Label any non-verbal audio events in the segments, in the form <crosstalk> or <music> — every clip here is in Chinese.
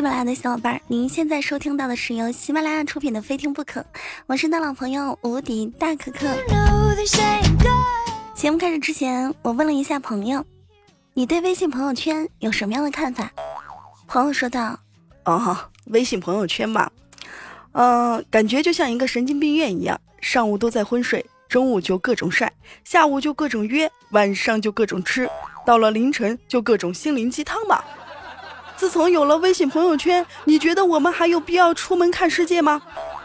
喜马拉雅的小伙伴，您现在收听到的是由喜马拉雅出品的《非听不可》，我是你的老朋友无敌大可可。节目开始之前，我问了一下朋友，你对微信朋友圈有什么样的看法？朋友说道：“哦，微信朋友圈嘛，嗯，感觉就像一个神经病院一样，上午都在昏睡，中午就各种晒，下午就各种约，晚上就各种吃，到了凌晨就各种心灵鸡汤吧。”自从有了微信朋友圈，你觉得我们还有必要出门看世界吗？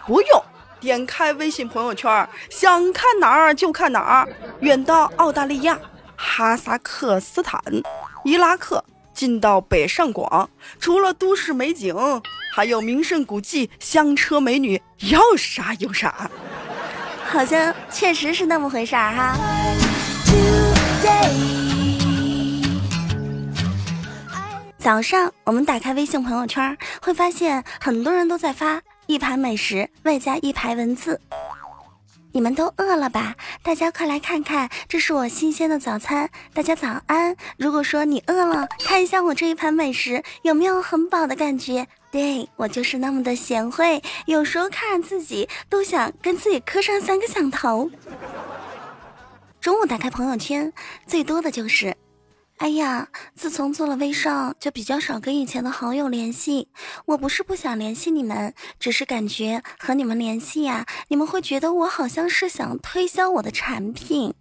不用，点开微信朋友圈，想看哪儿就看哪儿。远到澳大利亚、哈萨克斯坦、伊拉克，近到北上广，除了都市美景，还有名胜古迹、香车美女，要啥有啥。好像确实是那么回事儿哈。早上我们打开微信朋友圈，会发现很多人都在发一盘美食，外加一排文字。你们都饿了吧？大家快来看看，这是我新鲜的早餐。大家早安。如果说你饿了，看一下我这一盘美食，有没有很饱的感觉？对我就是那么的贤惠，有时候看着自己都想跟自己磕上三个响头。中午打开朋友圈，最多的就是。哎呀，自从做了微商，就比较少跟以前的好友联系。我不是不想联系你们，只是感觉和你们联系呀，你们会觉得我好像是想推销我的产品。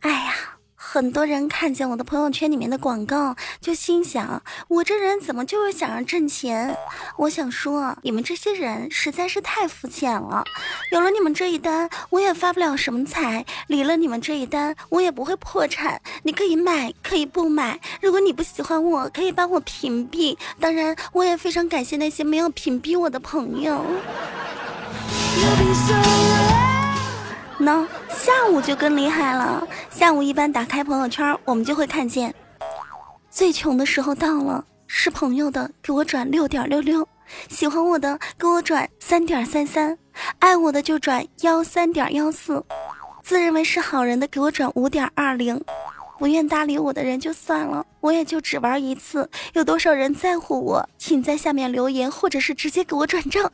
哎呀。很多人看见我的朋友圈里面的广告，就心想：我这人怎么就是想着挣钱？我想说，你们这些人实在是太肤浅了。有了你们这一单，我也发不了什么财；离了你们这一单，我也不会破产。你可以买，可以不买。如果你不喜欢我，可以帮我屏蔽。当然，我也非常感谢那些没有屏蔽我的朋友。呢，下午就更厉害了。下午一般打开朋友圈，我们就会看见，最穷的时候到了，是朋友的给我转六点六六，喜欢我的给我转三点三三，爱我的就转幺三点幺四，自认为是好人的给我转五点二零，不愿搭理我的人就算了，我也就只玩一次。有多少人在乎我，请在下面留言，或者是直接给我转账。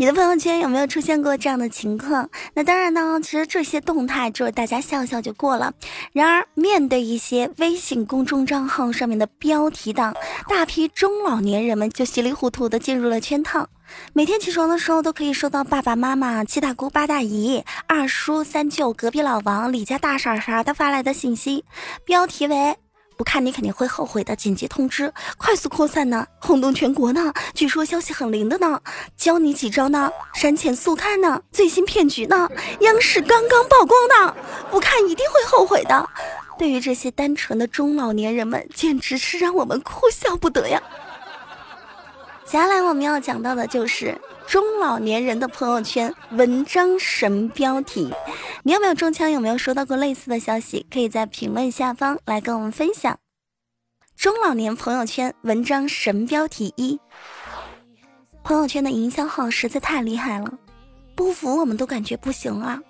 你的朋友圈有没有出现过这样的情况？那当然呢，其实这些动态就是大家笑笑就过了。然而，面对一些微信公众账号上面的标题党，大批中老年人们就稀里糊涂的进入了圈套。每天起床的时候，都可以收到爸爸妈妈、七大姑八大姨、二叔三舅、隔壁老王、李家大婶啥的发来的信息，标题为。不看你肯定会后悔的紧急通知，快速扩散呢，轰动全国呢，据说消息很灵的呢，教你几招呢，删前速看呢，最新骗局呢，央视刚刚曝光呢，不看一定会后悔的。对于这些单纯的中老年人们，简直是让我们哭笑不得呀。接下来我们要讲到的就是中老年人的朋友圈文章神标题，你有没有中枪？有没有收到过类似的消息？可以在评论下方来跟我们分享。中老年朋友圈文章神标题一：朋友圈的营销号实在太厉害了，不服我们都感觉不行啊！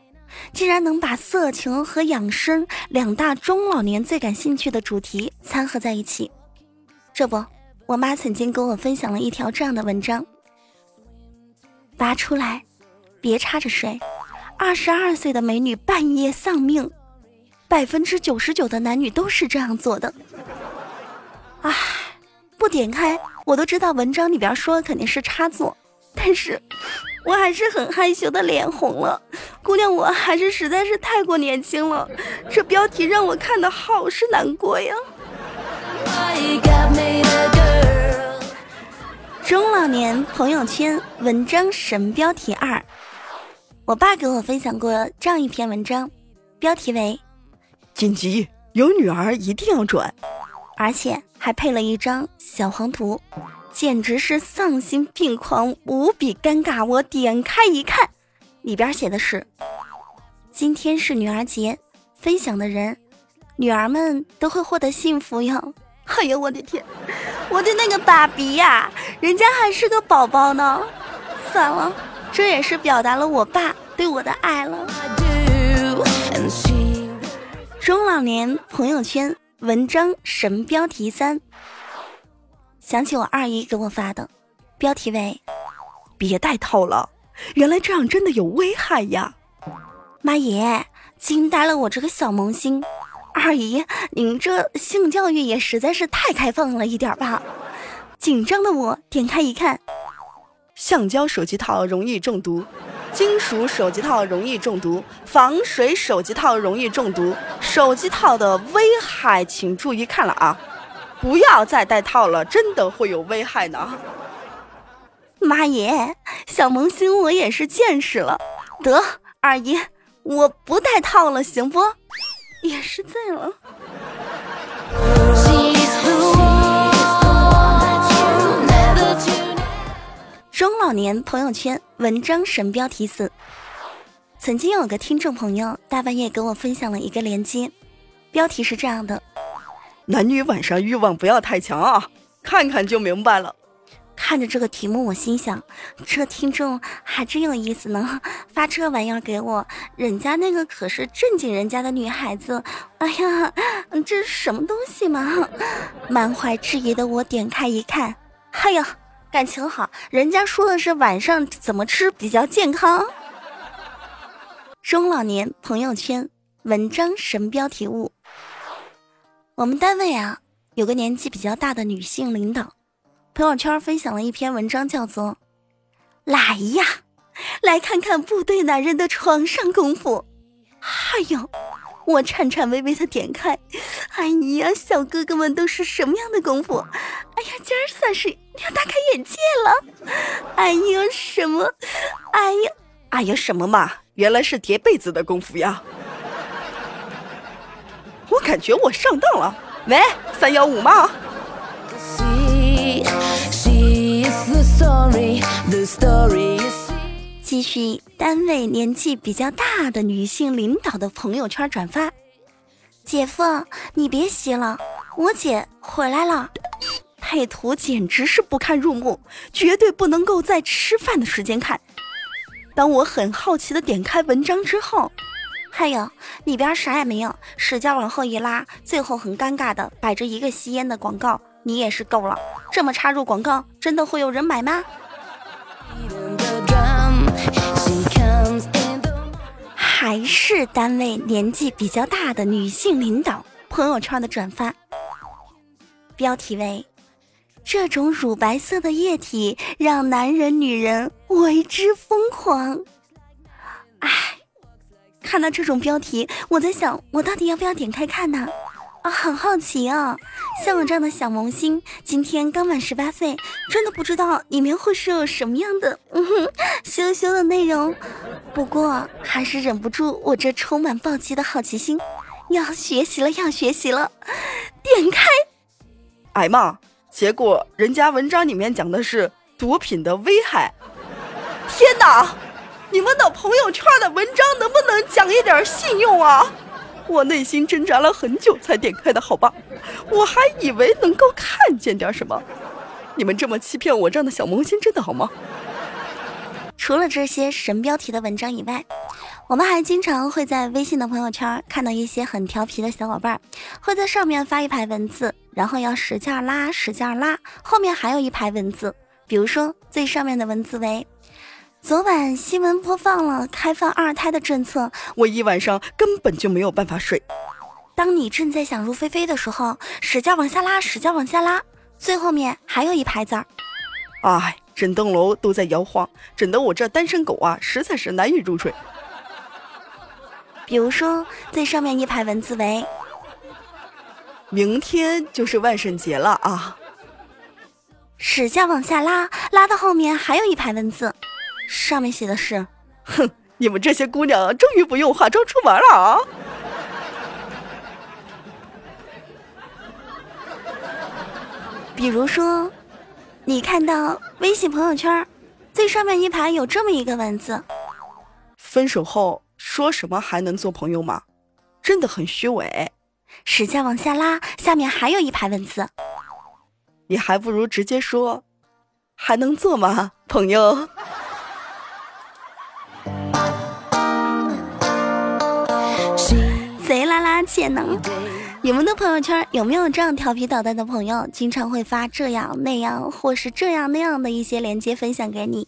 竟然能把色情和养生两大中老年最感兴趣的主题掺合在一起，这不。我妈曾经跟我分享了一条这样的文章：拔出来，别插着睡。二十二岁的美女半夜丧命，百分之九十九的男女都是这样做的。唉，不点开我都知道文章里边说的肯定是插座，但是我还是很害羞的脸红了。姑娘，我还是实在是太过年轻了，这标题让我看的好是难过呀。中老年朋友圈文章神标题二，我爸给我分享过这样一篇文章，标题为“紧急有女儿一定要转”，而且还配了一张小黄图，简直是丧心病狂，无比尴尬。我点开一看，里边写的是：“今天是女儿节，分享的人，女儿们都会获得幸福哟。” <laughs> 哎呀我的天，我的那个爸比呀，人家还是个宝宝呢。算了，这也是表达了我爸对我的爱了。中老年朋友圈文章神标题三，想起我二姨给我发的，标题为“别戴套了，原来这样真的有危害呀！”妈耶，惊呆了我这个小萌新。二姨，您这性教育也实在是太开放了一点吧？紧张的我点开一看，橡胶手机套容易中毒，金属手机套容易中毒，防水手机套容易中毒，手机套的危害请注意看了啊！不要再戴套了，真的会有危害呢。妈耶，小萌新我也是见识了。得，二姨，我不戴套了，行不？也是醉了。中老年朋友圈文章神标题四。曾经有个听众朋友大半夜给我分享了一个链接，标题是这样的：男女晚上欲望不要太强啊，看看就明白了。看着这个题目，我心想，这听众还真有意思呢，<laughs> 发这玩意儿给我，人家那个可是正经人家的女孩子，哎呀，这是什么东西嘛？满怀质疑的我点开一看，哎呀，感情好，人家说的是晚上怎么吃比较健康。中老年朋友圈文章神标题物，我们单位啊，有个年纪比较大的女性领导。朋友圈分享了一篇文章，叫做“来呀，来看看部队男人的床上功夫”。哎呦，我颤颤巍巍的点开，哎呀，小哥哥们都是什么样的功夫？哎呀，今儿算是要大开眼界了。哎呦，什么？哎呀，哎呀，什么嘛？原来是叠被子的功夫呀！我感觉我上当了。喂，三幺五吗？继续单位年纪比较大的女性领导的朋友圈转发。姐夫，你别洗了，我姐回来了。配图简直是不堪入目，绝对不能够在吃饭的时间看。当我很好奇的点开文章之后，还有里边啥也没有，使劲往后一拉，最后很尴尬的摆着一个吸烟的广告。你也是够了，这么插入广告，真的会有人买吗？还是单位年纪比较大的女性领导朋友圈的转发，标题为“这种乳白色的液体让男人女人为之疯狂”。哎，看到这种标题，我在想，我到底要不要点开看呢？啊，很好奇啊！像我这样的小萌新，今天刚满十八岁，真的不知道里面会是有什么样的嗯哼羞羞的内容。不过还是忍不住我这充满暴击的好奇心，要学习了，要学习了！点开，哎妈！结果人家文章里面讲的是毒品的危害。天哪！你们的朋友圈的文章能不能讲一点信用啊？我内心挣扎了很久才点开的，好吧？我还以为能够看见点什么。你们这么欺骗我这样的小萌新，真的好吗？除了这些神标题的文章以外，我们还经常会在微信的朋友圈看到一些很调皮的小伙伴，会在上面发一排文字，然后要使劲拉，使劲拉，后面还有一排文字。比如说最上面的文字为。昨晚新闻播放了开放二胎的政策，我一晚上根本就没有办法睡。当你正在想入非非的时候，使劲往下拉，使劲往下拉，最后面还有一排字儿。哎，整栋楼都在摇晃，整得我这单身狗啊，实在是难以入睡。比如说最上面一排文字为：明天就是万圣节了啊！使劲往下拉，拉到后面还有一排文字。上面写的是：“哼，你们这些姑娘终于不用化妆出门了啊！”比如说，你看到微信朋友圈最上面一排有这么一个文字：“分手后说什么还能做朋友吗？”真的很虚伪。使劲往下拉，下面还有一排文字：“你还不如直接说，还能做吗，朋友？”花钱呢。你们的朋友圈有没有这样调皮捣蛋的朋友？经常会发这样那样或是这样那样的一些链接分享给你。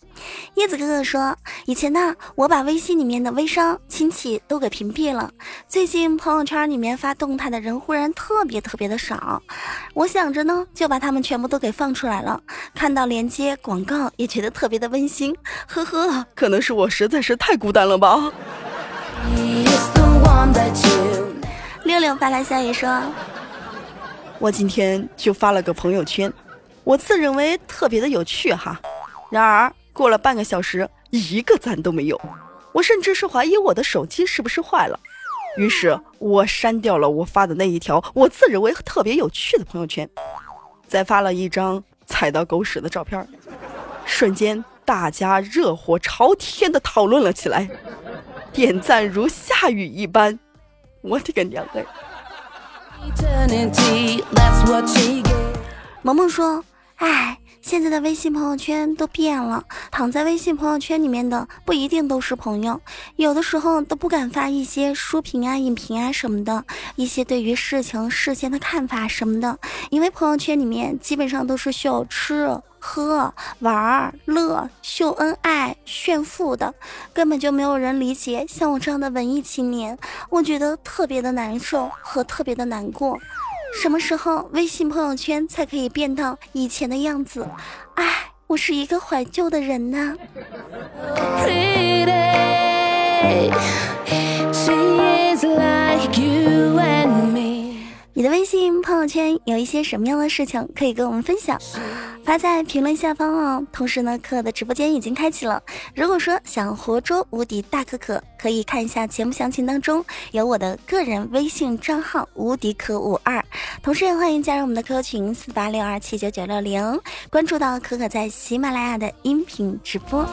叶子哥哥说，以前呢，我把微信里面的微商亲戚都给屏蔽了。最近朋友圈里面发动态的人忽然特别特别的少，我想着呢，就把他们全部都给放出来了。看到链接广告也觉得特别的温馨，呵呵，可能是我实在是太孤单了吧。六六发来消息说：“我今天就发了个朋友圈，我自认为特别的有趣哈。然而过了半个小时，一个赞都没有，我甚至是怀疑我的手机是不是坏了。于是我删掉了我发的那一条我自认为特别有趣的朋友圈，再发了一张踩到狗屎的照片。瞬间，大家热火朝天的讨论了起来，点赞如下雨一般。”我的个娘哎！萌萌说：“哎，现在的微信朋友圈都变了，躺在微信朋友圈里面的不一定都是朋友，有的时候都不敢发一些书评啊、影评啊什么的，一些对于事情、事件的看法什么的，因为朋友圈里面基本上都是秀吃。”喝玩乐秀恩爱炫富的，根本就没有人理解像我这样的文艺青年，我觉得特别的难受和特别的难过。什么时候微信朋友圈才可以变到以前的样子？哎，我是一个怀旧的人呢。你的微信朋友圈有一些什么样的事情可以跟我们分享？发在评论下方哦。同时呢，可可的直播间已经开启了。如果说想活捉无敌大可可，可以看一下节目详情当中有我的个人微信账号无敌可五二。同时也欢迎加入我们的 QQ 群四八六二七九九六零，关注到可可在喜马拉雅的音频直播。